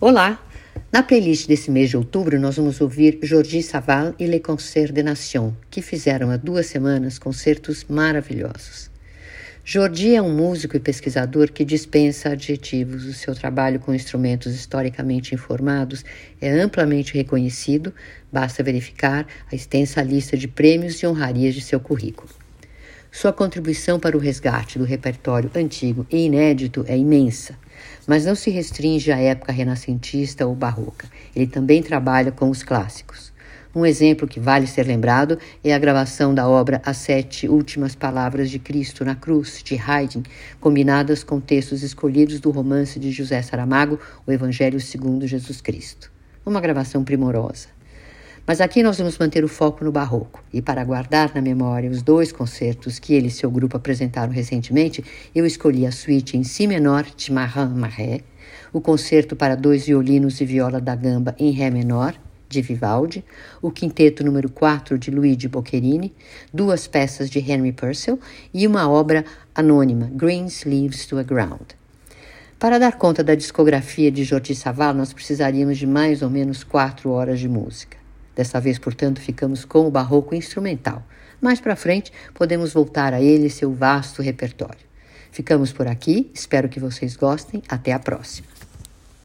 Olá! Na playlist desse mês de outubro, nós vamos ouvir Jordi Saval e Le Concert de Nation, que fizeram há duas semanas concertos maravilhosos. Jordi é um músico e pesquisador que dispensa adjetivos. O seu trabalho com instrumentos historicamente informados é amplamente reconhecido, basta verificar a extensa lista de prêmios e honrarias de seu currículo. Sua contribuição para o resgate do repertório antigo e inédito é imensa, mas não se restringe à época renascentista ou barroca. Ele também trabalha com os clássicos. Um exemplo que vale ser lembrado é a gravação da obra As Sete Últimas Palavras de Cristo na Cruz, de Haydn, combinadas com textos escolhidos do romance de José Saramago, O Evangelho segundo Jesus Cristo. Uma gravação primorosa. Mas aqui nós vamos manter o foco no barroco. E para guardar na memória os dois concertos que ele e seu grupo apresentaram recentemente, eu escolhi a suíte em si menor de Marin Marais, o concerto para dois violinos e viola da gamba em ré menor, de Vivaldi, o quinteto número 4 de Luigi Boccherini, duas peças de Henry Purcell e uma obra anônima, Green Sleeves to a Ground. Para dar conta da discografia de Jordi Saval, nós precisaríamos de mais ou menos quatro horas de música. Dessa vez, portanto, ficamos com o barroco instrumental. Mais para frente, podemos voltar a ele e seu vasto repertório. Ficamos por aqui, espero que vocês gostem. Até a próxima.